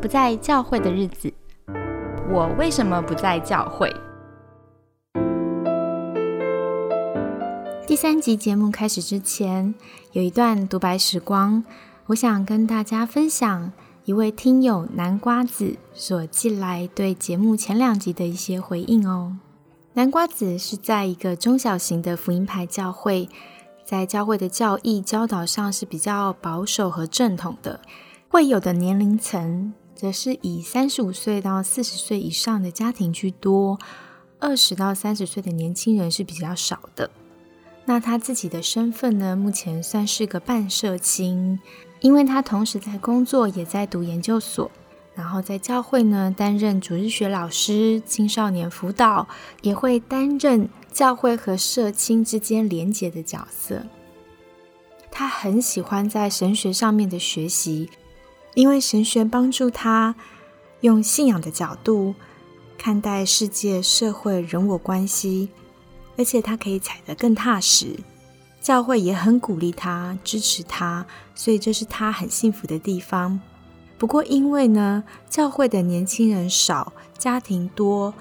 不在教会的日子，我为什么不在教会？第三集节目开始之前，有一段独白时光，我想跟大家分享一位听友南瓜子所寄来对节目前两集的一些回应哦。南瓜子是在一个中小型的福音派教会，在教会的教义教导上是比较保守和正统的，会有的年龄层。则是以三十五岁到四十岁以上的家庭居多，二十到三十岁的年轻人是比较少的。那他自己的身份呢？目前算是个半社青，因为他同时在工作，也在读研究所，然后在教会呢担任主日学老师、青少年辅导，也会担任教会和社青之间连结的角色。他很喜欢在神学上面的学习。因为神学帮助他用信仰的角度看待世界、社会、人我关系，而且他可以踩得更踏实。教会也很鼓励他、支持他，所以这是他很幸福的地方。不过，因为呢，教会的年轻人少，家庭多，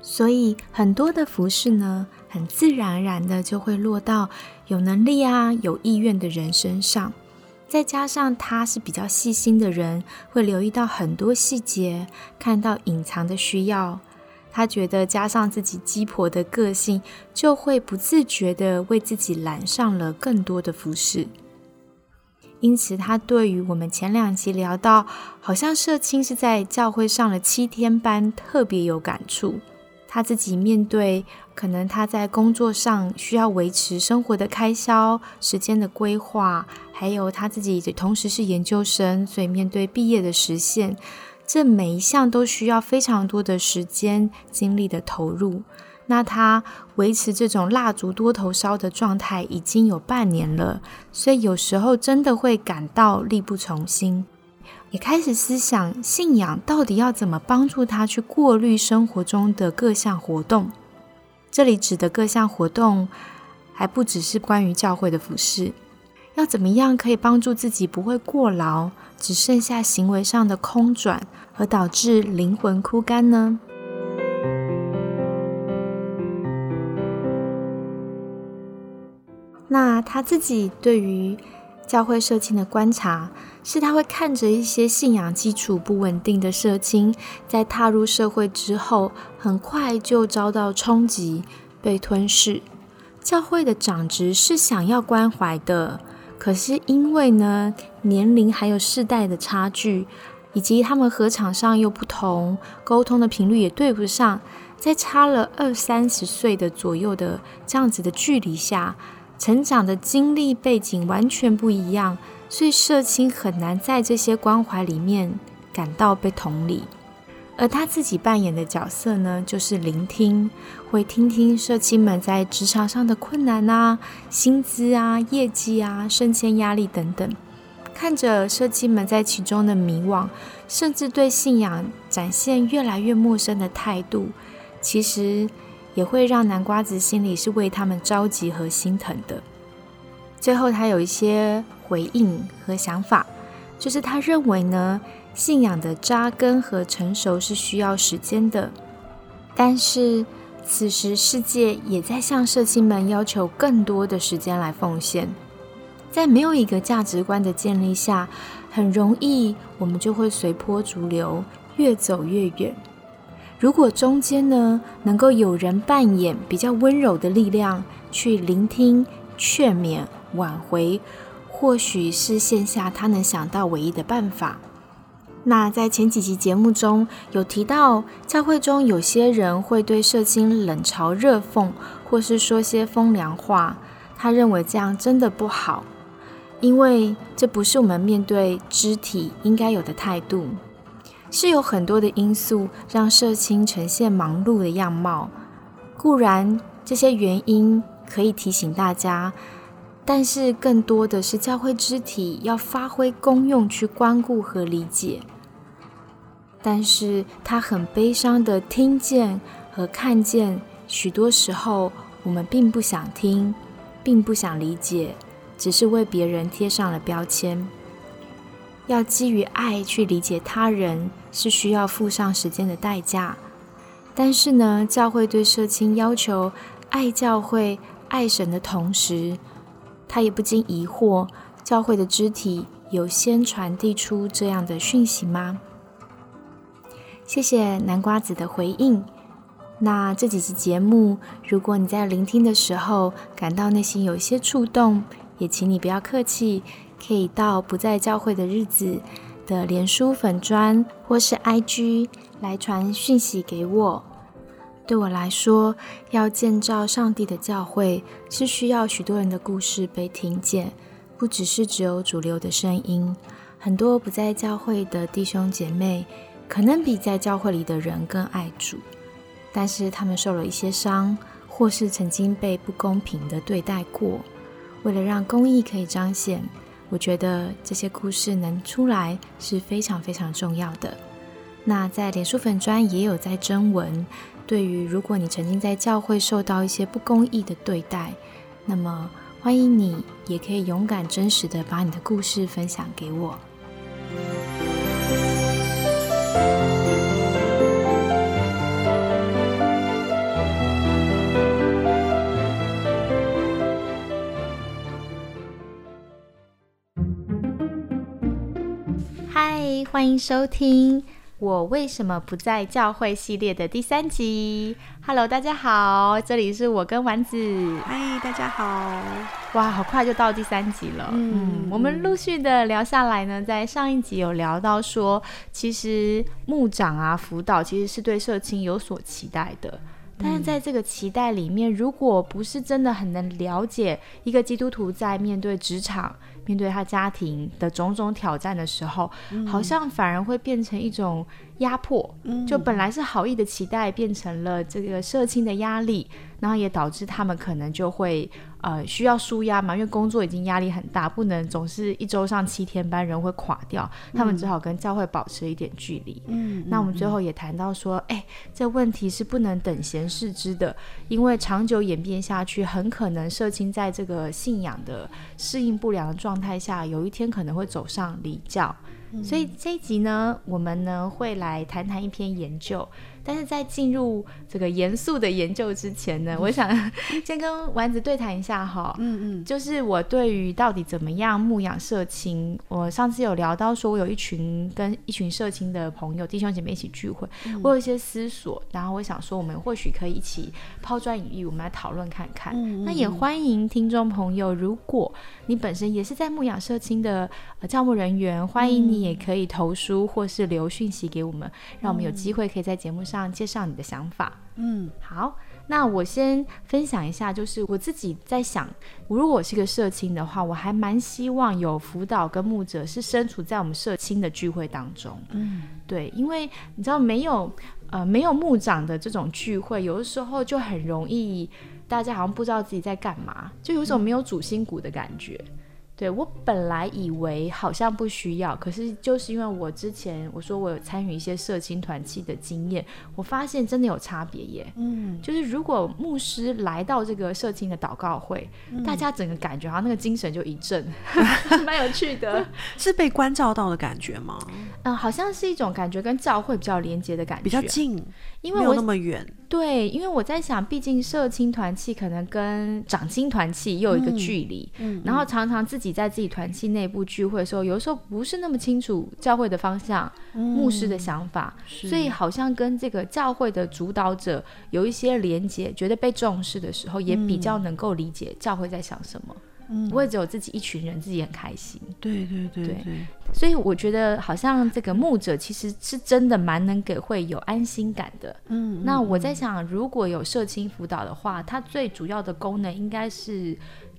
所以很多的服饰呢，很自然而然的就会落到有能力啊、有意愿的人身上。再加上他是比较细心的人，会留意到很多细节，看到隐藏的需要。他觉得加上自己鸡婆的个性，就会不自觉的为自己揽上了更多的服饰。因此，他对于我们前两集聊到，好像社青是在教会上了七天班，特别有感触。他自己面对，可能他在工作上需要维持生活的开销、时间的规划，还有他自己同时是研究生，所以面对毕业的实现，这每一项都需要非常多的时间、精力的投入。那他维持这种蜡烛多头烧的状态已经有半年了，所以有时候真的会感到力不从心。也开始思想信仰到底要怎么帮助他去过滤生活中的各项活动。这里指的各项活动，还不只是关于教会的服饰。要怎么样可以帮助自己不会过劳，只剩下行为上的空转，而导致灵魂枯干呢？那他自己对于教会社青的观察。是他会看着一些信仰基础不稳定的社青，在踏入社会之后，很快就遭到冲击，被吞噬。教会的长职是想要关怀的，可是因为呢年龄还有世代的差距，以及他们合场上又不同，沟通的频率也对不上，在差了二三十岁的左右的这样子的距离下，成长的经历背景完全不一样。所以社青很难在这些关怀里面感到被同理，而他自己扮演的角色呢，就是聆听，会听听社青们在职场上的困难啊、薪资啊、业绩啊、升迁压力等等，看着社青们在其中的迷惘，甚至对信仰展现越来越陌生的态度，其实也会让南瓜子心里是为他们着急和心疼的。最后，他有一些。回应和想法，就是他认为呢，信仰的扎根和成熟是需要时间的。但是此时世界也在向社青们要求更多的时间来奉献。在没有一个价值观的建立下，很容易我们就会随波逐流，越走越远。如果中间呢，能够有人扮演比较温柔的力量，去聆听、劝勉、挽回。或许是线下他能想到唯一的办法。那在前几集节目中有提到，教会中有些人会对社青冷嘲热讽，或是说些风凉话。他认为这样真的不好，因为这不是我们面对肢体应该有的态度。是有很多的因素让社青呈现忙碌的样貌。固然这些原因可以提醒大家。但是更多的是教会肢体要发挥功用去关顾和理解，但是他很悲伤的听见和看见，许多时候我们并不想听，并不想理解，只是为别人贴上了标签。要基于爱去理解他人，是需要付上时间的代价。但是呢，教会对社青要求爱教会、爱神的同时，他也不禁疑惑：教会的肢体有先传递出这样的讯息吗？谢谢南瓜子的回应。那这几集节目，如果你在聆听的时候感到内心有一些触动，也请你不要客气。可以到不在教会的日子的连书粉砖或是 IG 来传讯息给我。对我来说，要建造上帝的教会是需要许多人的故事被听见，不只是只有主流的声音。很多不在教会的弟兄姐妹，可能比在教会里的人更爱主，但是他们受了一些伤，或是曾经被不公平的对待过。为了让公义可以彰显。我觉得这些故事能出来是非常非常重要的。那在脸书粉专也有在征文，对于如果你曾经在教会受到一些不公义的对待，那么欢迎你也可以勇敢真实的把你的故事分享给我。欢迎收听《我为什么不在教会》系列的第三集。Hello，大家好，这里是我跟丸子。嗨，大家好！哇，好快就到第三集了。嗯，我们陆续的聊下来呢，在上一集有聊到说，其实牧长啊、辅导其实是对社青有所期待的。但是在这个期待里面，如果不是真的很能了解一个基督徒在面对职场、面对他家庭的种种挑战的时候，好像反而会变成一种压迫。就本来是好意的期待，变成了这个社亲的压力，然后也导致他们可能就会。呃，需要舒压嘛？因为工作已经压力很大，不能总是一周上七天班，人会垮掉。他们只好跟教会保持一点距离。嗯，那我们最后也谈到说，哎，这问题是不能等闲视之的，因为长久演变下去，很可能社青在这个信仰的适应不良的状态下，有一天可能会走上离教。所以这一集呢，我们呢会来谈谈一篇研究。但是在进入这个严肃的研究之前呢，我想 先跟丸子对谈一下哈。嗯嗯，就是我对于到底怎么样牧养社青，我上次有聊到说，我有一群跟一群社青的朋友弟兄姐妹一起聚会，我有一些思索，然后我想说，我们或许可以一起抛砖引玉，我们来讨论看看。那也欢迎听众朋友，如果你本身也是在牧养社青的呃教牧人员，欢迎你也可以投书或是留讯息给我们，让我们有机会可以在节目上。上介绍你的想法，嗯，好，那我先分享一下，就是我自己在想，如果我是个社青的话，我还蛮希望有辅导跟牧者是身处在我们社青的聚会当中，嗯，对，因为你知道没有呃没有牧长的这种聚会，有的时候就很容易大家好像不知道自己在干嘛，就有一种没有主心骨的感觉。对我本来以为好像不需要，可是就是因为我之前我说我有参与一些社青团契的经验，我发现真的有差别耶。嗯，就是如果牧师来到这个社青的祷告会，大家整个感觉好像那个精神就一振，蛮有趣的。是被关照到的感觉吗？嗯，好像是一种感觉跟教会比较连接的感觉，比较近，因为没有那么远。对，因为我在想，毕竟社青团契可能跟长青团契又有一个距离，嗯，然后常常自己在自己团契内部聚会的时候，有时候不是那么清楚教会的方向、牧师的想法，所以好像跟这个教会的主导者有一些连接，觉得被重视的时候，也比较能够理解教会在想什么。不会只有自己一群人，自己很开心。对对对对，所以我觉得好像这个牧者其实是真的蛮能给会有安心感的。嗯，那我在想，如果有社青辅导的话，它最主要的功能应该是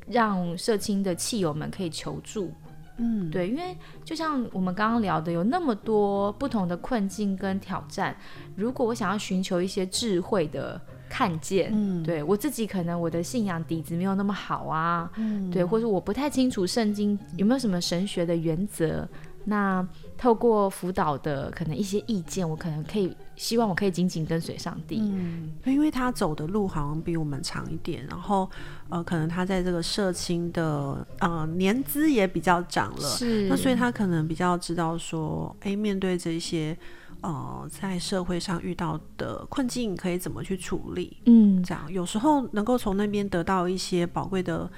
让社青的气友们可以求助。嗯，对，因为就像我们刚刚聊的，有那么多不同的困境跟挑战，如果我想要寻求一些智慧的。看见，嗯，对我自己可能我的信仰底子没有那么好啊，嗯，对，或者我不太清楚圣经有没有什么神学的原则，那透过辅导的可能一些意见，我可能可以希望我可以紧紧跟随上帝。嗯，因为他走的路好像比我们长一点，然后呃，可能他在这个社青的呃年资也比较长了，是那所以他可能比较知道说，哎，面对这些呃在社会上遇到的困境，可以怎么去处理。嗯，这样有时候能够从那边得到一些宝贵的。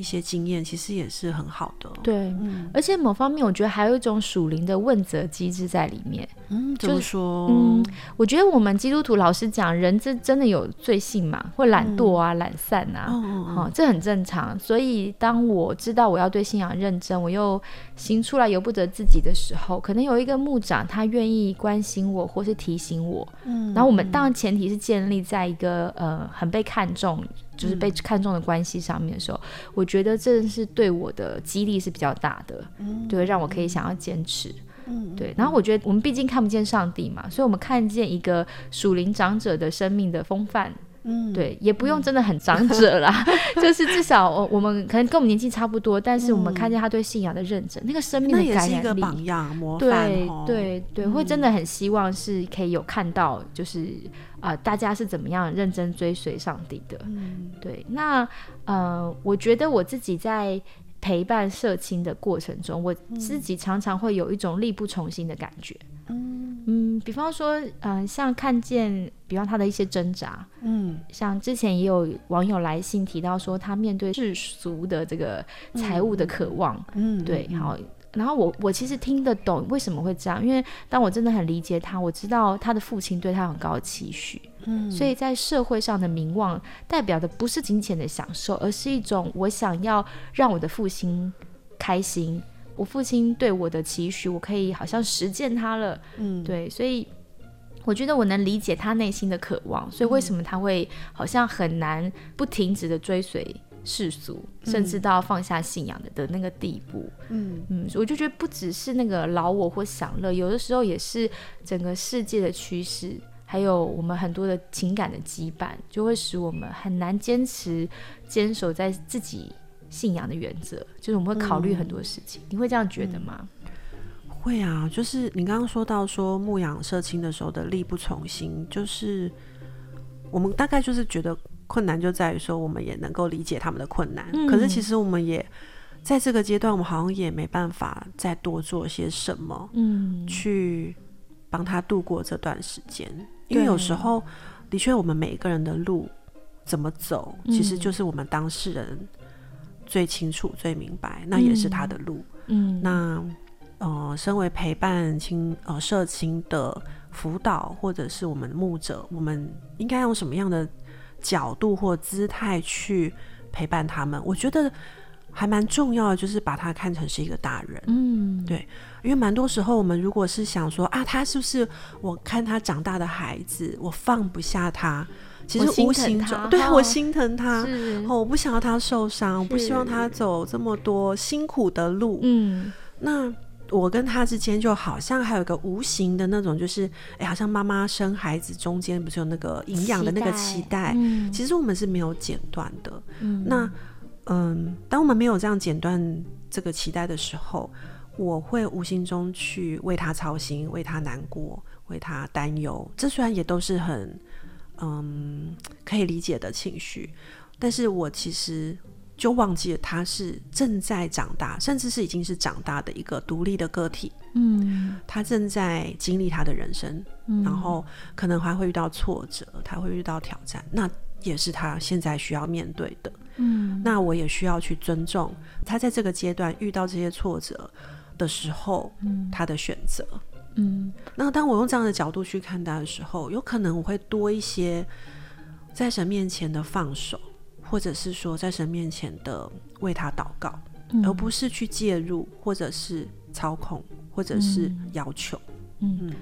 一些经验其实也是很好的，对，而且某方面我觉得还有一种属灵的问责机制在里面。嗯，怎么说？嗯，我觉得我们基督徒老实讲，人这真的有罪性嘛，会懒惰啊、懒散啊，哦，这很正常。所以当我知道我要对信仰认真，我又行出来由不得自己的时候，可能有一个牧长他愿意关心我，或是提醒我。嗯，然后我们当然前提是建立在一个呃很被看重。就是被看中的关系上面的时候，我觉得这是对我的激励是比较大的，对，让我可以想要坚持，对。然后我觉得我们毕竟看不见上帝嘛，所以我们看见一个属灵长者的生命的风范。嗯，对，也不用真的很长者啦，就是至少我我们可能跟我们年纪差不多，但是我们看见他对信仰的认真，那个生命的感染力，榜样模范，对对对，会真的很希望是可以有看到，就是啊，大家是怎么样认真追随上帝的。嗯，对，那呃，我觉得我自己在陪伴社青的过程中，我自己常常会有一种力不从心的感觉。嗯嗯，比方说，嗯，像看见，比方他的一些挣扎，嗯，像之前也有网友来信提到说，他面对世俗的这个财务的渴望，嗯，对，好，然后我我其实听得懂为什么会这样，因为当我真的很理解他，我知道他的父亲对他很高的期许，嗯，所以在社会上的名望代表的不是金钱的享受，而是一种我想要让我的父亲开心。我父亲对我的期许，我可以好像实践他了，嗯，对，所以我觉得我能理解他内心的渴望，所以为什么他会好像很难不停止的追随世俗，甚至到放下信仰的的那个地步，嗯嗯，我就觉得不只是那个老我或享乐，有的时候也是整个世界的趋势，还有我们很多的情感的羁绊，就会使我们很难坚持坚守在自己。信仰的原则就是我们会考虑很多事情，你会这样觉得吗？会啊，就是你刚刚说到说牧养社青的时候的力不从心，就是我们大概就是觉得困难就在于说我们也能够理解他们的困难，可是其实我们也在这个阶段，我们好像也没办法再多做些什么，嗯，去帮他度过这段时间，因为有时候的确我们每一个人的路怎么走，其实就是我们当事人。最清楚、最明白，那也是他的路。嗯，那呃，身为陪伴亲呃社亲的辅导，或者是我们牧者，我们应该用什么样的角度或姿态去陪伴他们？我觉得还蛮重要的，就是把他看成是一个大人。嗯，对，因为蛮多时候我们如果是想说啊，他是不是我看他长大的孩子，我放不下他。其实无形中，对我心疼他，哦，我不想要他受伤，我不希望他走这么多辛苦的路。嗯，那我跟他之间就好像还有一个无形的那种，就是哎，好像妈妈生孩子中间不是有那个营养的那个期待？嗯，其实我们是没有剪断的。嗯，那嗯，当我们没有这样剪断这个期待的时候，我会无形中去为他操心，为他难过，为他担忧。这虽然也都是很。嗯，可以理解的情绪，但是我其实就忘记了他是正在长大，甚至是已经是长大的一个独立的个体。嗯，他正在经历他的人生，然后可能还会遇到挫折，他会遇到挑战，那也是他现在需要面对的。嗯，那我也需要去尊重他在这个阶段遇到这些挫折的时候，嗯，他的选择。嗯，那当我用这样的角度去看待的时候，有可能我会多一些在神面前的放手，或者是说在神面前的为他祷告，而不是去介入，或者是操控，或者是要求。嗯，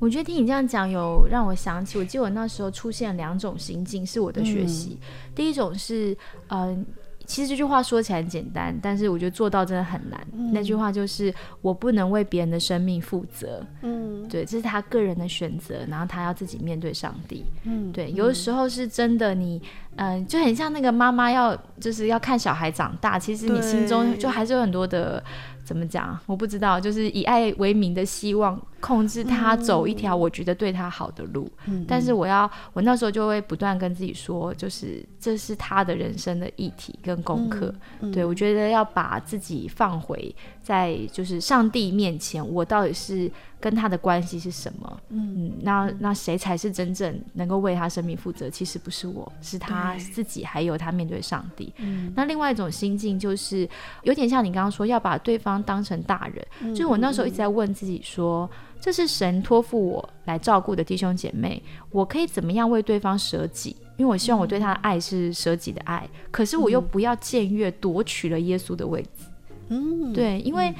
我觉得听你这样讲，有让我想起，我记得我那时候出现两种心境，是我的学习。第一种是，嗯。其实这句话说起来很简单，但是我觉得做到真的很难。那句话就是我不能为别人的生命负责。嗯，对，这是他个人的选择，然后他要自己面对上帝。嗯，对，有的时候是真的，你嗯，就很像那个妈妈要就是要看小孩长大，其实你心中就还是有很多的。怎么讲？我不知道，就是以爱为名的希望控制他走一条我觉得对他好的路。嗯，但是我要，我那时候就会不断跟自己说，就是这是他的人生的议题跟功课。对我觉得要把自己放回在就是上帝面前，我到底是跟他的关系是什么？嗯，那那谁才是真正能够为他生命负责？其实不是我，是他自己，还有他面对上帝。嗯，那另外一种心境就是有点像你刚刚说，要把对方。当成大人，就是我那时候一直在问自己说：这是神托付我来照顾的弟兄姐妹，我可以怎么样为对方舍己？因为我希望我对他的爱是舍己的爱，可是我又不要僭越夺取了耶稣的位置。嗯，对，因为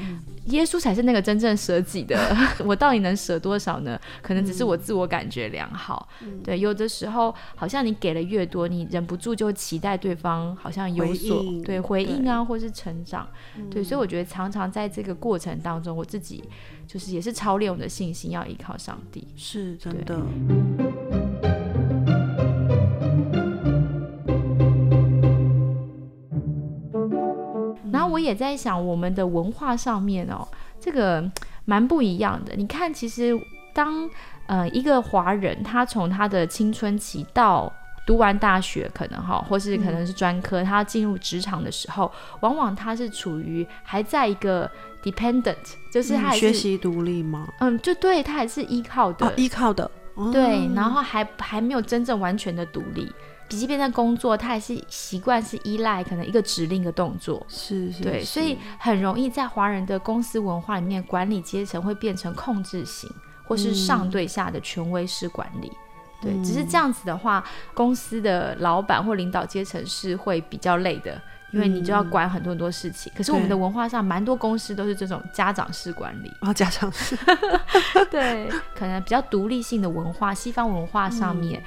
耶稣才是那个真正舍己的。我到底能舍多少呢？可能只是我自我感觉良好。对，有的时候好像你给了越多，你忍不住就期待对方好像有所对回应啊，或是成长。对，所以我觉得常常在这个过程当中，我自己就是也是操练我的信心，要依靠上帝。是真的。我也在想，我们的文化上面哦，这个蛮不一样的。你看，其实当呃一个华人，他从他的青春期到读完大学，可能哈，或是可能是专科，他进入职场的时候，往往他是处于还在一个 dependent，就是他学习独立吗？嗯，就对他还是依靠的，依靠的，对，然后还还没有真正完全的独立。即便在工作，他还是习惯是依赖可能一个指令的动作，是是，对，所以很容易在华人的公司文化里面，管理阶层会变成控制型，或是上对下的权威式管理。对，只是这样子的话，公司的老板或领导阶层是会比较累的，因为你就要管很多很多事情。可是我们的文化上，蛮多公司都是这种家长式管理啊，家长式，对，可能比较独立性的文化，西方文化上面。嗯，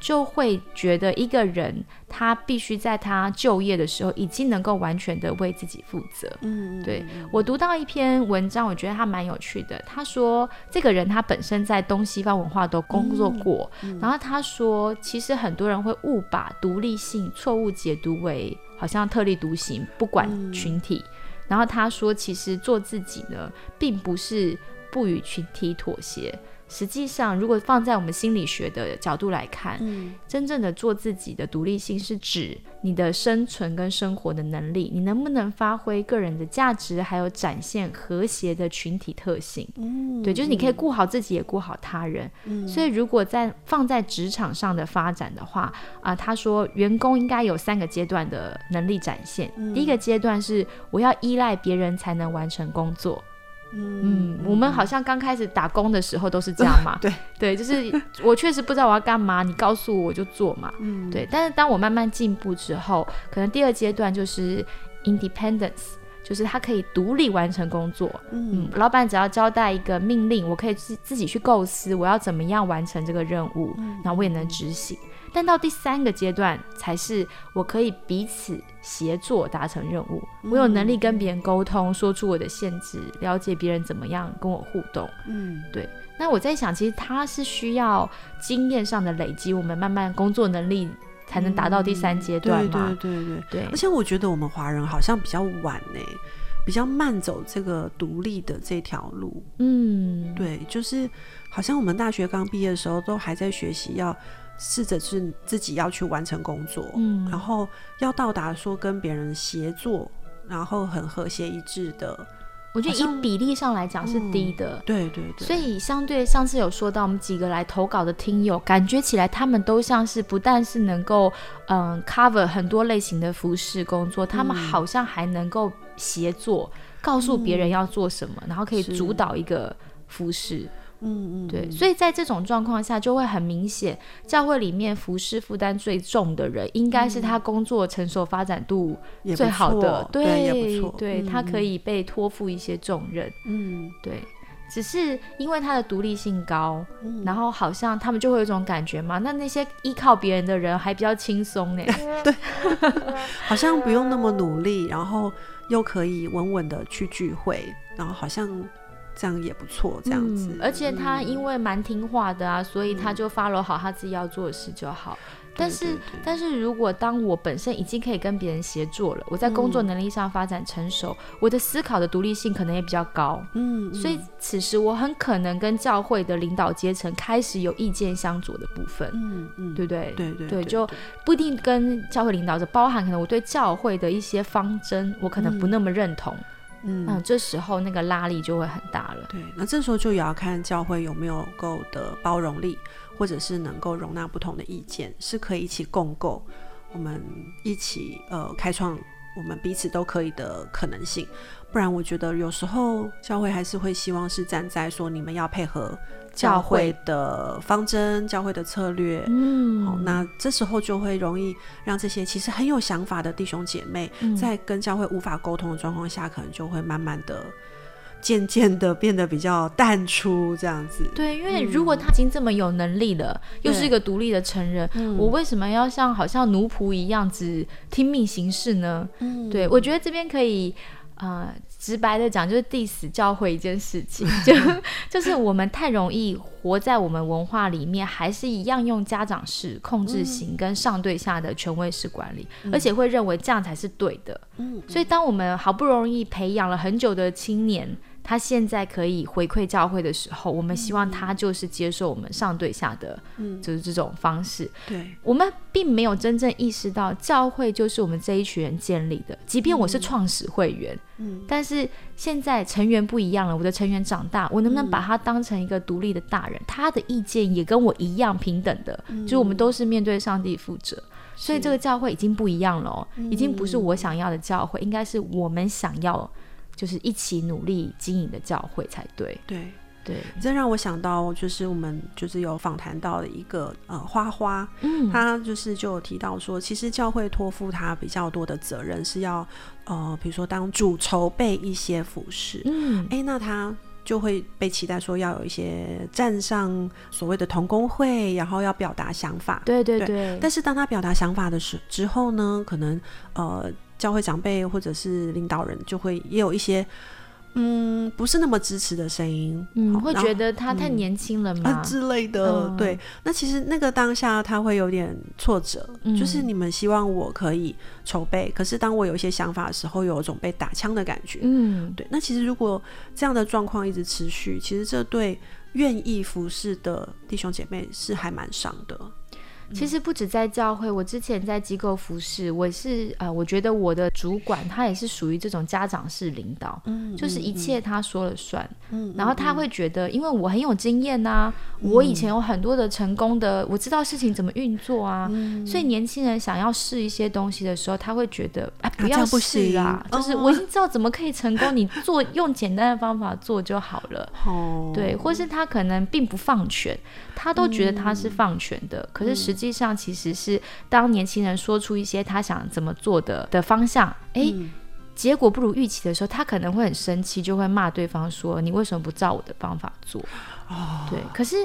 就会觉得一个人他必须在他就业的时候已经能够完全的为自己负责。嗯，对我读到一篇文章，我觉得他蛮有趣的。他说，这个人他本身在东西方文化都工作过，然后他说，其实很多人会误把独立性错误解读为好像特立独行，不管群体。然后他说，其实做自己呢，并不是不与群体妥协。实际上，如果放在我们心理学的角度来看，真正的做自己的独立性是指你的生存跟生活的能力，你能不能发挥个人的价值，还有展现和谐的群体特性。嗯，对，就是你可以顾好自己，也顾好他人。嗯，所以如果在放在职场上的发展的话，啊，他说员工应该有三个阶段的能力展现。第一个阶段是我要依赖别人才能完成工作。嗯，我们好像刚开始打工的时候都是这样嘛。对对，就是我确实不知道我要干嘛，你告诉我我就做嘛。嗯，对。但是当我慢慢进步之后，可能第二阶段就是 independence，就是他可以独立完成工作。嗯，老板只要交代一个命令，我可以自自己去构思我要怎么样完成这个任务，然后我也能执行。但到第三个阶段，才是我可以彼此协作达成任务。我有能力跟别人沟通，说出我的限制，了解别人怎么样跟我互动。嗯，对。那我在想，其实他是需要经验上的累积，我们慢慢工作能力才能达到第三阶段嘛？对对对对。而且我觉得我们华人好像比较晚呢，比较慢走这个独立的这条路。嗯，对，就是好像我们大学刚毕业的时候，都还在学习要。试着是自己要去完成工作，嗯，然后要到达说跟别人协作，然后很和谐一致的。我觉得以比例上来讲是低的，对对对。所以相对上次有说到我们几个来投稿的听友，感觉起来他们都像是不但是能够嗯 cover 很多类型的服饰工作，他们好像还能够协作，告诉别人要做什么，然后可以主导一个服饰。嗯嗯，对，所以在这种状况下，就会很明显，教会里面服侍负担最重的人，应该是他工作成熟发展度最好的，对，不错对，他可以被托付一些重任，嗯，对，只是因为他的独立性高，然后好像他们就会有一种感觉嘛，那那些依靠别人的人还比较轻松呢，对，好像不用那么努力，然后又可以稳稳的去聚会，然后好像。这样也不错，这样子，而且他因为蛮听话的啊，所以他就 follow 好他自己要做的事就好。但是，但是如果当我本身已经可以跟别人协作了，我在工作能力上发展成熟，我的思考的独立性可能也比较高。嗯，所以此时我很可能跟教会的领导阶层开始有意见相左的部分。嗯嗯，对不对？对对对，就不一定跟教会领导者，包含可能我对教会的一些方针，我可能不那么认同。嗯，这时候那个拉力就会很大了。对，那这时候就也要看教会有没有够的包容力。或者是能够容纳不同的意见，是可以一起共构，我们一起呃开创我们彼此都可以的可能性。不然，我觉得有时候教会还是会希望是站在说你们要配合教会的方针、教会的策略。嗯，好，那这时候就会容易让这些其实很有想法的弟兄姐妹，在跟教会无法沟通的状况下，可能就会慢慢的。渐渐的变得比较淡出这样子。对，因为如果他已经这么有能力了，又是一个独立的成人，我为什么要像好像奴仆一样子听命行事呢？嗯，对，我觉得这边可以呃直白的讲，就是 diss 教会一件事情，就 就是我们太容易活在我们文化里面，还是一样用家长式控制型跟上对下的权威式管理，而且会认为这样才是对的。嗯，所以当我们好不容易培养了很久的青年。他现在可以回馈教会的时候，我们希望他就是接受我们上对下的，嗯，就是这种方式。对，我们并没有真正意识到教会就是我们这一群人建立的。即便我是创始会员，嗯，但是现在成员不一样了，我的成员长大，我能不能把他当成一个独立的大人？他的意见也跟我一样平等的，就是我们都是面对上帝负责。所以这个教会已经不一样了，已经不是我想要的教会，应该是我们想要。就是一起努力经营的教会才对。对对，这让我想到，就是我们就是有访谈到的一个呃花花，嗯，他就是就有提到说，其实教会托付他比较多的责任是要呃，比如说当主筹备一些服饰，嗯，哎，那他就会被期待说要有一些站上所谓的同工会，然后要表达想法，对对对。但是当他表达想法的时之后呢，可能呃。教会长辈或者是领导人就会也有一些，嗯，不是那么支持的声音，嗯，会觉得他太年轻了嘛之类的。对，那其实那个当下他会有点挫折，就是你们希望我可以筹备，可是当我有一些想法的时候，有一种被打枪的感觉。嗯，对。那其实如果这样的状况一直持续，其实这对愿意服侍的弟兄姐妹是还蛮伤的。其实不止在教会，我之前在机构服侍，我是呃，我觉得我的主管他也是属于这种家长式领导，嗯，就是一切他说了算，嗯，然后他会觉得，因为我很有经验呐，我以前有很多的成功的，我知道事情怎么运作啊，所以年轻人想要试一些东西的时候，他会觉得，哎，不要试啦，就是我已经知道怎么可以成功，你做用简单的方法做就好了，哦，对，或是他可能并不放权，他都觉得他是放权的，可是实际。实际上，其实是当年轻人说出一些他想怎么做的的方向，哎，结果不如预期的时候，他可能会很生气，就会骂对方说：“你为什么不照我的方法做？”哦，对，可是。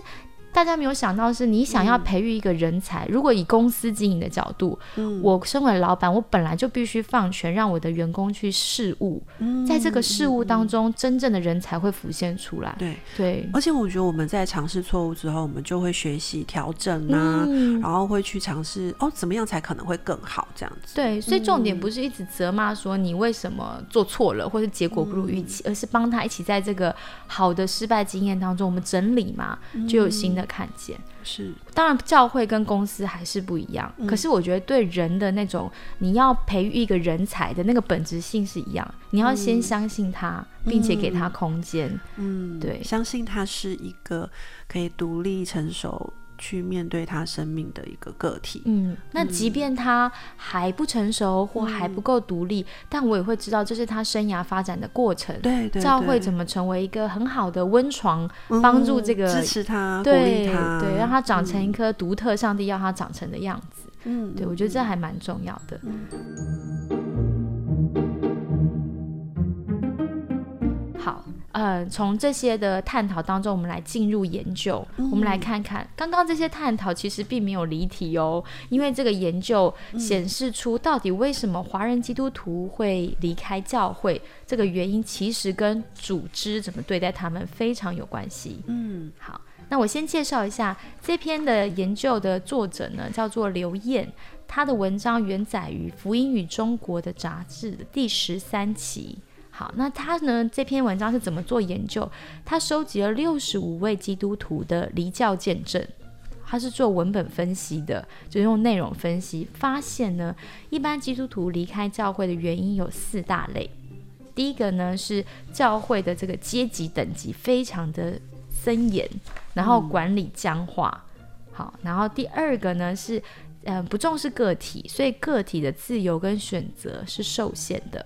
大家没有想到是，你想要培育一个人才。如果以公司经营的角度，我身为老板，我本来就必须放权，让我的员工去事务，在这个事务当中，真正的人才会浮现出来。对对，而且我觉得我们在尝试错误之后，我们就会学习调整啊，然后会去尝试哦，怎么样才可能会更好这样子。对，所以重点不是一直责骂说你为什么做错了，或是结果不如预期，而是帮他一起在这个好的失败经验当中，我们整理嘛，就有新的。看见是，当然教会跟公司还是不一样。可是我觉得对人的那种，你要培育一个人才的那个本质性是一样。你要先相信他，并且给他空间。嗯，对，相信他是一个可以独立成熟。去面对他生命的一个个体，嗯，那即便他还不成熟或还不够独立，但我也会知道这是他生涯发展的过程。对，对教会怎么成为一个很好的温床，帮助这个支持他，鼓励他，对，让他长成一颗独特上帝要他长成的样子。嗯，对我觉得这还蛮重要的。好。呃，从这些的探讨当中，我们来进入研究。我们来看看，刚刚这些探讨其实并没有离题哦，因为这个研究显示出，到底为什么华人基督徒会离开教会，这个原因其实跟组织怎么对待他们非常有关系。嗯，好。那我先介绍一下这篇的研究的作者呢，叫做刘燕，他的文章原载于《福音与中国》的杂志的第十三期。好，那他呢这篇文章是怎么做研究？他收集了六十五位基督徒的离教见证，他是做文本分析的，就用内容分析，发现呢，一般基督徒离开教会的原因有四大类。第一个呢是教会的这个阶级等级非常的森严，然后管理僵化。好，然后第二个呢是，嗯，不重视个体，所以个体的自由跟选择是受限的。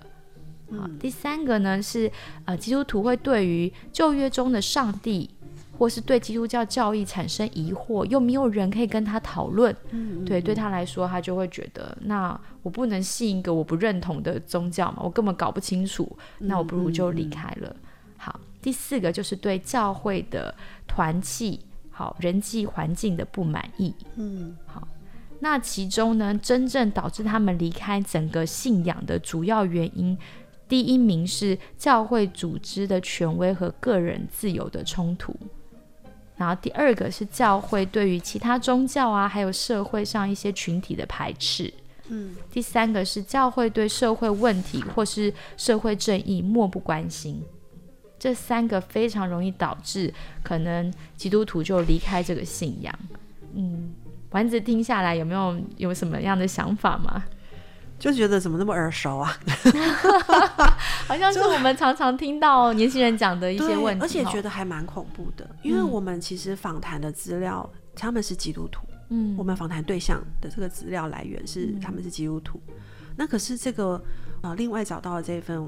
好，第三个呢是，呃，基督徒会对于旧约中的上帝，或是对基督教教义产生疑惑，又没有人可以跟他讨论。嗯，对，对他来说，他就会觉得，那我不能信一个我不认同的宗教嘛，我根本搞不清楚，那我不如就离开了。好，第四个就是对教会的团契、好人际环境的不满意。嗯，好，那其中呢，真正导致他们离开整个信仰的主要原因。第一名是教会组织的权威和个人自由的冲突，然后第二个是教会对于其他宗教啊，还有社会上一些群体的排斥，嗯，第三个是教会对社会问题或是社会正义漠不关心，这三个非常容易导致可能基督徒就离开这个信仰。嗯，丸子听下来有没有有什么样的想法吗？就觉得怎么那么耳熟啊？好像是我们常常听到年轻人讲的一些问题，而且觉得还蛮恐怖的。因为我们其实访谈的资料，他们是基督徒，嗯，我们访谈对象的这个资料来源是他们是基督徒。那可是这个呃，另外找到的这份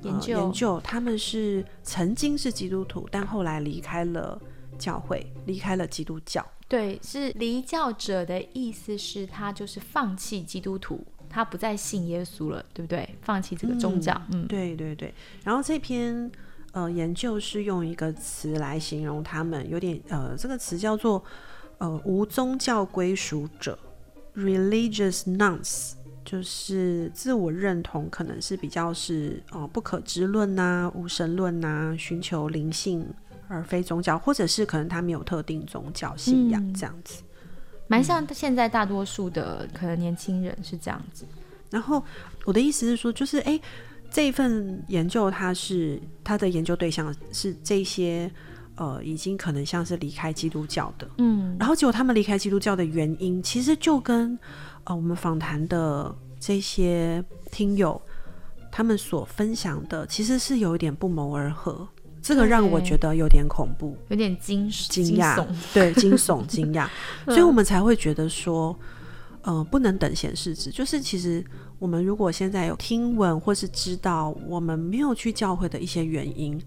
研究，研究他们是曾经是基督徒，但后来离开了教会，离开了基督教。对，是离教者的意思是他就是放弃基督徒。他不再信耶稣了，对不对？放弃这个宗教。嗯，对对对。然后这篇呃研究是用一个词来形容他们，有点呃，这个词叫做呃无宗教归属者 （religious nuns），就是自我认同可能是比较是哦不可知论呐、无神论呐、寻求灵性而非宗教，或者是可能他没有特定宗教信仰这样子。蛮像现在大多数的可能年轻人是这样子，然后我的意思是说，就是哎，这一份研究它是它的研究对象是这些呃已经可能像是离开基督教的，嗯，然后结果他们离开基督教的原因，其实就跟呃我们访谈的这些听友他们所分享的，其实是有一点不谋而合。这个让我觉得有点恐怖，有点惊惊讶，对，惊悚、惊讶，所以我们才会觉得说，呃，不能等闲视之。就是其实我们如果现在有听闻或是知道我们没有去教会的一些原因，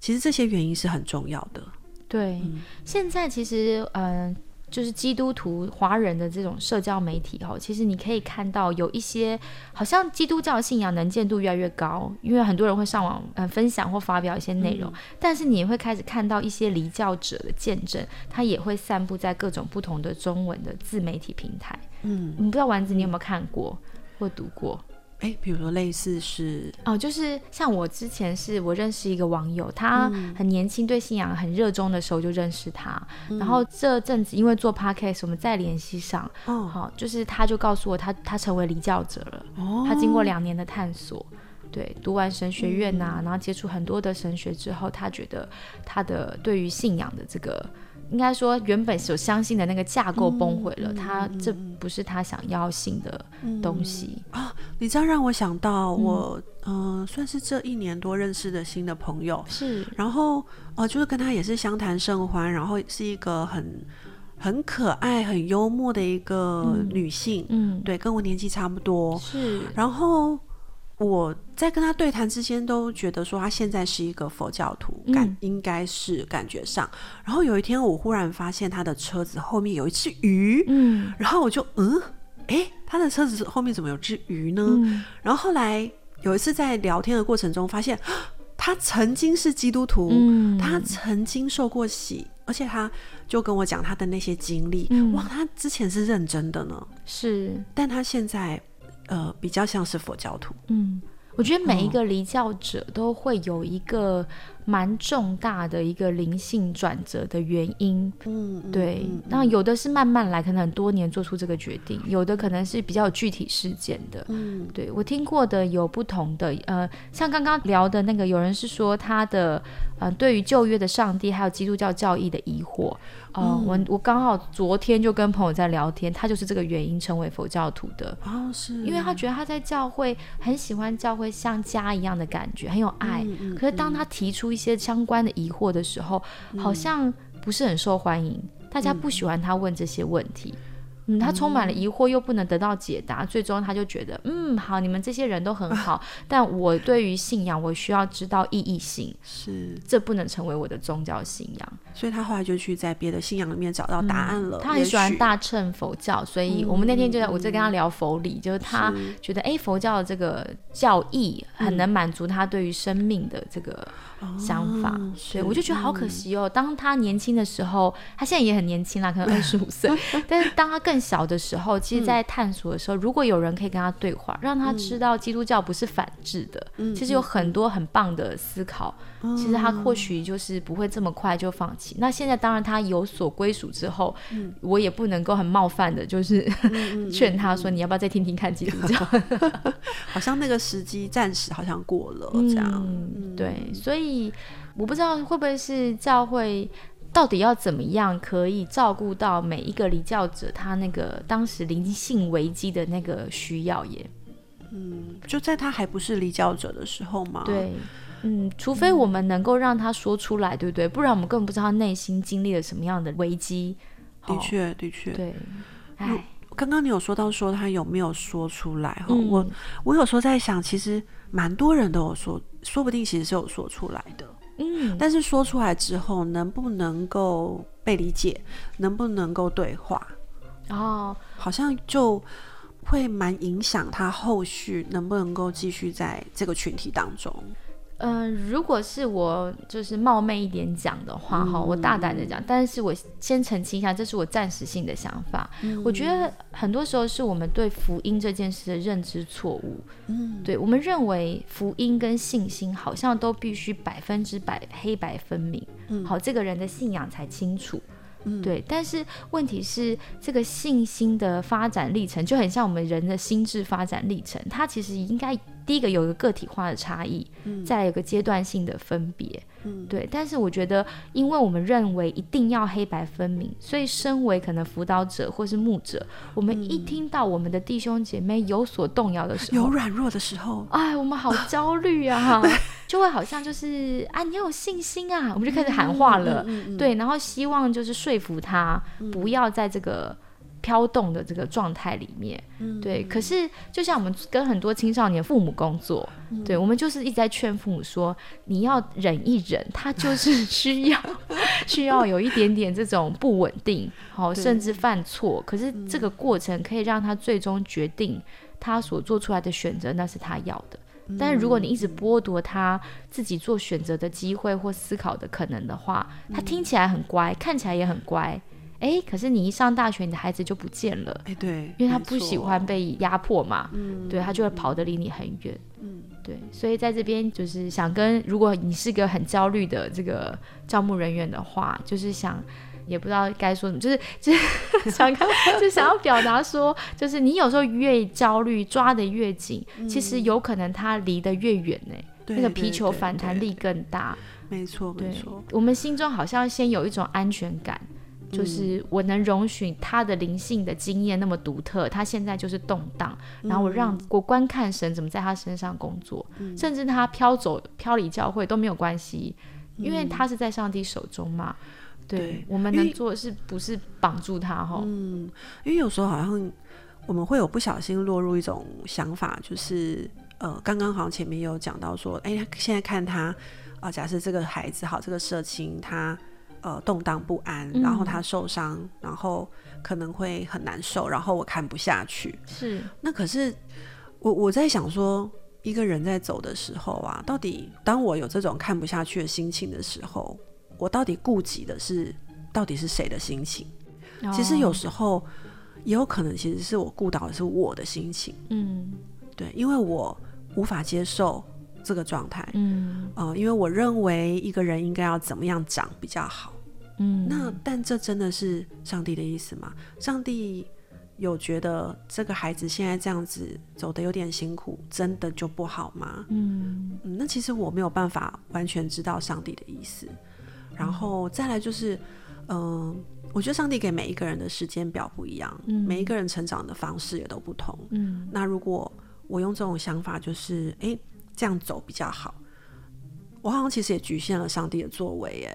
其实这些原因是很重要的。对，现在其实，嗯。就是基督徒华人的这种社交媒体哦，其实你可以看到有一些好像基督教信仰能见度越来越高，因为很多人会上网呃分享或发表一些内容，但是你也会开始看到一些离教者的见证，他也会散布在各种不同的中文的自媒体平台。嗯，你不知道丸子你有没有看过或读过？哎，比如说类似是哦，就是像我之前是我认识一个网友，他很年轻，对信仰很热衷的时候就认识他，然后这阵子因为做 podcast，我们再联系上，哦，好，就是他就告诉我他他成为离教者了，哦，他经过两年的探索，对，读完神学院呐，然后接触很多的神学之后，他觉得他的对于信仰的这个。应该说，原本所相信的那个架构崩毁了，他这不是他想要信的东西。啊！你这样让我想到，我嗯，算是这一年多认识的新的朋友，是，然后呃，就是跟他也是相谈甚欢，然后是一个很很可爱、很幽默的一个女性，嗯，对，跟我年纪差不多，是，然后。我在跟他对谈之间，都觉得说他现在是一个佛教徒，感应该是感觉上。然后有一天，我忽然发现他的车子后面有一只鱼，嗯，然后我就嗯，哎，他的车子后面怎么有只鱼呢？然后后来有一次在聊天的过程中，发现他曾经是基督徒，他曾经受过洗，而且他就跟我讲他的那些经历，哇，他之前是认真的呢，是，但他现在。呃，比较像是佛教徒。嗯，我觉得每一个离教者都会有一个蛮重大的一个灵性转折的原因。嗯，对嗯，那有的是慢慢来，可能很多年做出这个决定；有的可能是比较有具体事件的。嗯，对我听过的有不同的，呃，像刚刚聊的那个，有人是说他的，呃，对于旧约的上帝还有基督教教义的疑惑，呃，嗯我我刚好昨天就跟朋友在聊天，他就是这个原因成为佛教徒的。哦，是因为他觉得他在教会很喜欢教会像家一样的感觉，很有爱。嗯嗯可是当他提出一些相关的疑惑的时候，嗯好像不是很受欢迎，大家不喜欢他问这些问题。嗯，他充满了疑惑，又不能得到解答，最终他就觉得，嗯，好，你们这些人都很 好，但我对于信仰，我需要知道意义性，是，这不能成为我的宗教信仰。所以他后来就去在别的信仰里面找到答案了。嗯他很喜欢大乘佛教，所以我们那天就在我在跟嗯他聊佛理，就是他觉得哎，诶佛教的这个教义很嗯能满足他对于生命的这个想法，哦对我就觉得好可惜哦。当他年轻的时候，他现在也很年轻啦，可能 二十五岁，但是当他更小的时候，其实在探索的时候，如果有人可以跟他对话，让他知道基督教不是反制的，其实有很多很棒的思考，其实他或许就是不会这么快就放弃。那现在当然他有所归属之后，我也不能够很冒犯的，就是劝他说你要不要再听听看基督教。好像那个时机暂时好像过了，这样。嗯，对，所以我不知道会不会是教会到底要怎么样可以照顾到每一个离教者他那个当时灵性危机的那个需要耶？就在他还不是离教者的时候嘛。，对。嗯，除非我们能够让他说出来，对不对？不然我们根本不知道他内心经历了什么样的危机。哦的确，的确。对，哎，刚刚你有说到说他有没有说出来、嗯我我有时候在想，其实蛮多人都有说，说不定其实是有说出来的。嗯，但是说出来之后，能不能够被理解，能不能够对话，哦，好像就会蛮影响他后续能不能够继续在这个群体当中。嗯、如果是我就是冒昧一点讲的话，哈、我大胆的讲，但是我先澄清一下，这是我暂时性的想法。我觉得很多时候是我们对福音这件事的认知错误。嗯，对我们认为福音跟信心好像都必须百分之百黑白分明，嗯好，这个人的信仰才清楚。对，但是问题是，这个信心的发展历程就很像我们人的心智发展历程，它其实应该第一个有一个个体化的差异，再来有个阶段性的分别。对，但是我觉得，因为我们认为一定要黑白分明，所以身为可能辅导者或是牧者，我们一听到我们的弟兄姐妹有所动摇的时候，有软弱的时候，哎，我们好焦虑啊，就会好像就是啊，你要有信心啊，我们就开始喊话了，对，然后希望就是说服他不要在这个飘动的这个状态里面，对。可是就像我们跟很多青少年父母工作，对我们就是一直在劝父母说，你要忍一忍，他就是 需要 需要有一点点这种不稳定，好、对。甚至犯错，可是这个过程可以让他最终决定他所做出来的选择，那是他要的。但是如果你一直剥夺他自己做选择的机会或思考的可能的话，他听起来很乖，看起来也很乖，诶，可是你一上大学，你的孩子就不见了，哎，对，因为他不喜欢被压迫嘛，嗯。对他就会跑得离你很远。嗯。对，所以在这边就是想跟，如果你是个很焦虑的这个招募人员的话，就是想。也不知道该说什么，就是 就是 想看，就想要表达说，就是你有时候越焦虑，抓得越紧，其实有可能他离得越远呢、对那个皮球反弹力更大。没错，没错，，我们心中好像先有一种安全感，就是我能容许他的灵性的经验那么独特，他现在就是动荡，然后我让我观看神怎么在他身上工作，甚至他飘走、飘离教会都没有关系，因为他是在上帝手中嘛。对对我们能做的是不是绑住他哈？嗯，因为有时候好像我们会有不小心落入一种想法，就是呃，刚刚好像前面有讲到说，哎，现在看他，呃，假设这个孩子好，这个社青他呃动荡不安，然后他受伤，然后可能会很难受，然后我看不下去。是，那可是我我在想说，一个人在走的时候啊，到底当我有这种看不下去的心情的时候，我到底顾及的是到底是谁的心情？其实有哦时候也有可能，其实是我顾到的是我的心情，嗯对，因为我无法接受这个状态。嗯，呃，因为我认为一个人应该要怎么样长比较好。嗯，那但这真的是上帝的意思吗？上帝有觉得这个孩子现在这样子走的有点辛苦，真的就不好吗？嗯嗯，那其实我没有办法完全知道上帝的意思。然后再来就是，嗯，我觉得上帝给每一个人的时间表不一样，每一个人成长的方式也都不同。嗯，那如果我用这种想法，就是哎，这样走比较好，我好像其实也局限了上帝的作为，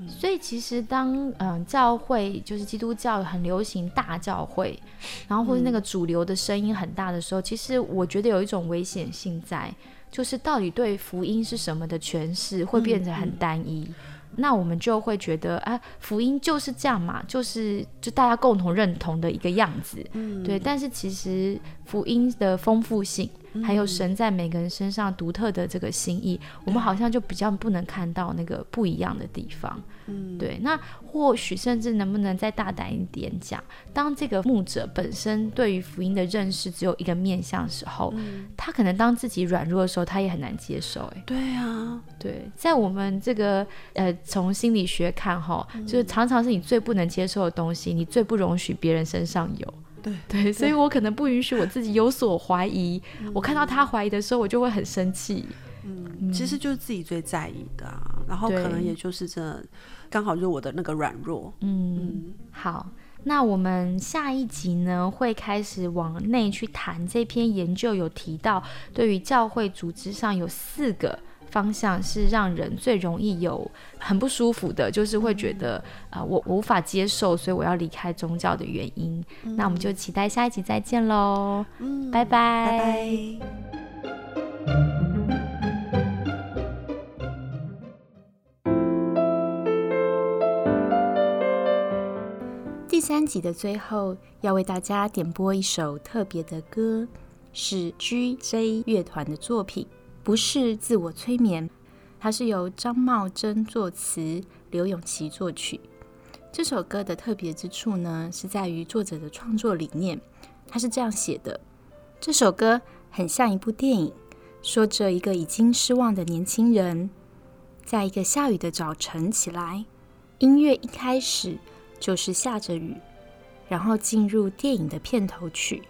哎。所以其实当嗯教会就是基督教很流行大教会，然后或是那个主流的声音很大的时候，其实我觉得有一种危险性在，就是到底对福音是什么的诠释会变得很单一。那我们就会觉得，啊，福音就是这样嘛，就是就大家共同认同的一个样子，嗯，对。但是其实福音的丰富性，还有神在每个人身上独特的这个心意，我们好像就比较不能看到那个不一样的地方。嗯，对，那或许甚至能不能再大胆一点讲，当这个牧者本身对于福音的认识只有一个面向时候，他可能当自己软弱的时候，他也很难接受。哎，对啊，对，在我们这个呃，从心理学看哈，就是常常是你最不能接受的东西，你最不容许别人身上有。对对，所以我可能不允许我自己有所怀疑，我看到他怀疑的时候，我就会很生气。嗯，其实就是自己最在意的，然后可能也就是这。刚好就是我的那个软弱。嗯，好，那我们下一集呢会开始往内去谈这篇研究，有提到对于教会组织上有四个方向是让人最容易有很不舒服的，就是会觉得啊我无法接受，所以我要离开宗教的原因。那我们就期待下一集再见喽。嗯，拜拜。第三集的最后，要为大家点播一首特别的歌，是 G.J 乐团的作品，不是自我催眠。它是由张茂珍作词，刘永琪作曲。这首歌的特别之处呢，是在于作者的创作理念。他是这样写的：这首歌很像一部电影，说着一个已经失望的年轻人，在一个下雨的早晨起来，音乐一开始。就是下着雨，然后进入电影的片头曲，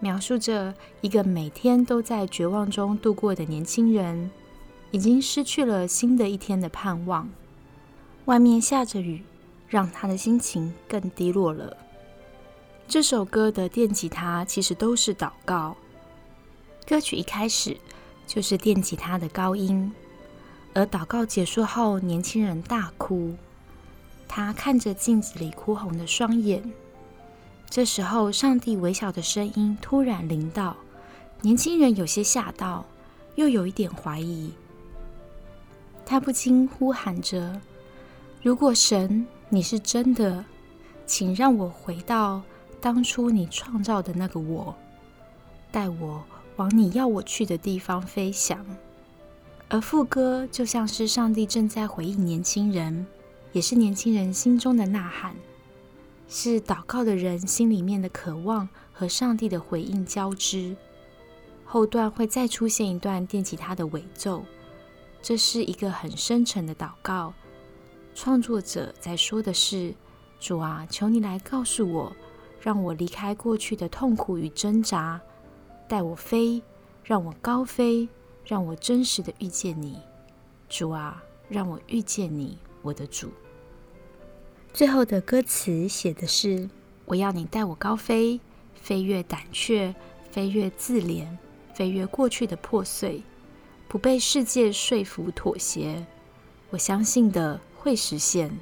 描述着一个每天都在绝望中度过的年轻人，已经失去了新的一天的盼望。外面下着雨，让他的心情更低落了。这首歌的电吉他其实都是祷告。歌曲一开始就是电吉他的高音，而祷告结束后，年轻人大哭。他看着镜子里哭红的双眼，这时候，上帝微小的声音突然临到，年轻人有些吓到，又有一点怀疑。他不禁呼喊着：“如果神你是真的，请让我回到当初你创造的那个我，带我往你要我去的地方飞翔。”而副歌就像是上帝正在回应年轻人。也是年轻人心中的呐喊，是祷告的人心里面的渴望和上帝的回应交织。后段会再出现一段电吉他的尾奏，这是一个很深沉的祷告。创作者在说的是：“主啊，求你来告诉我，让我离开过去的痛苦与挣扎，带我飞，让我高飞，让我真实的遇见你。主啊，让我遇见你，我的主。”最后的歌词写的是：“我要你带我高飞，飞越胆怯，飞越自怜，飞越过去的破碎，不被世界说服妥协。我相信的会实现，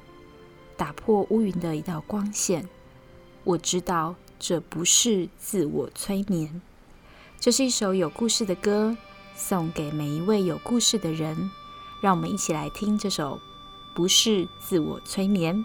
打破乌云的一道光线。我知道这不是自我催眠，这是一首有故事的歌，送给每一位有故事的人。让我们一起来听这首。”不是自我催眠。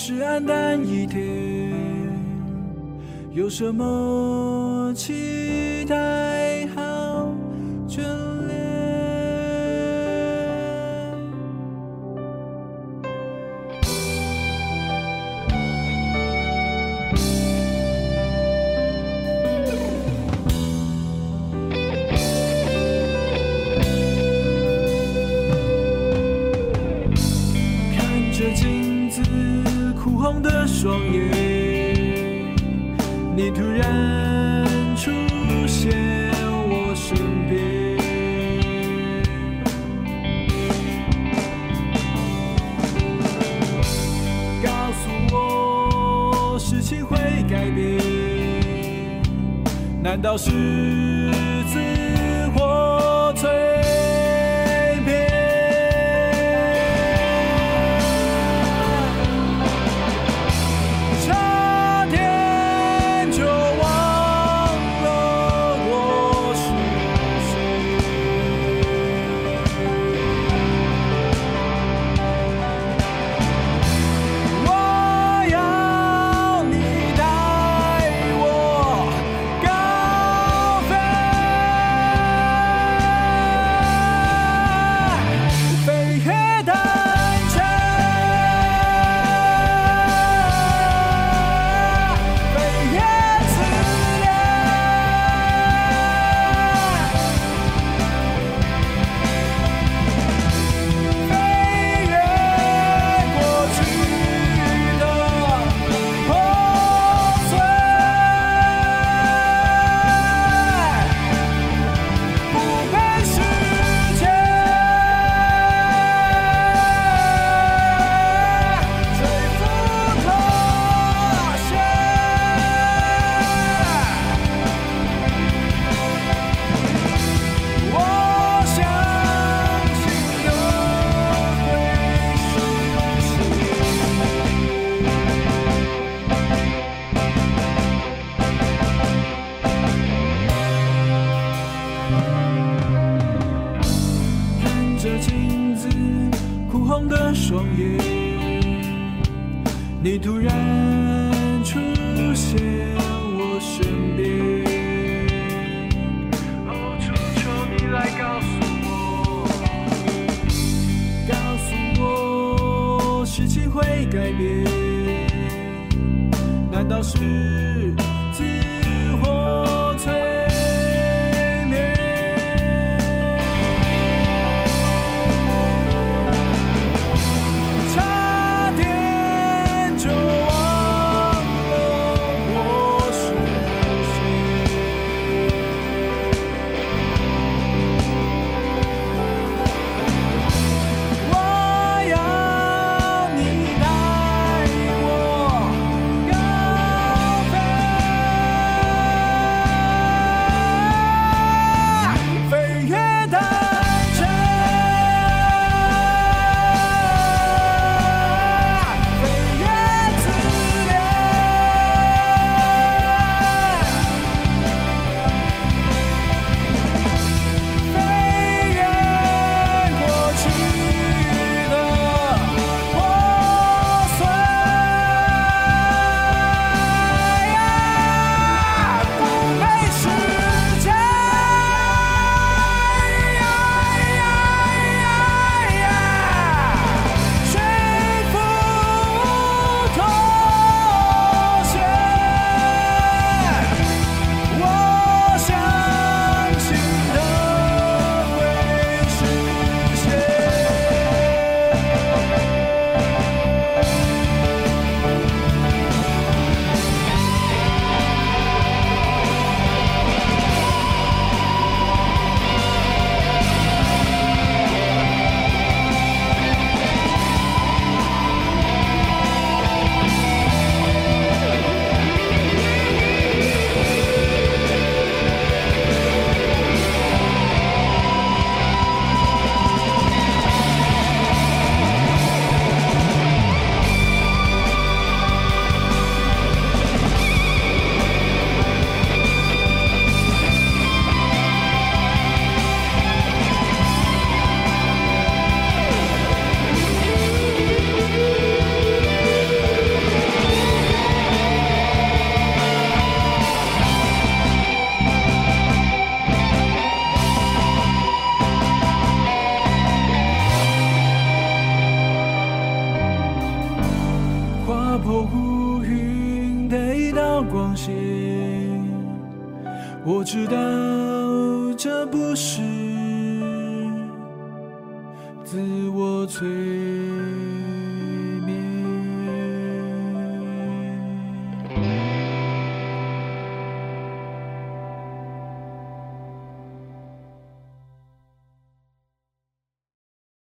是暗淡一天，有什么期待好？全。难道是自己？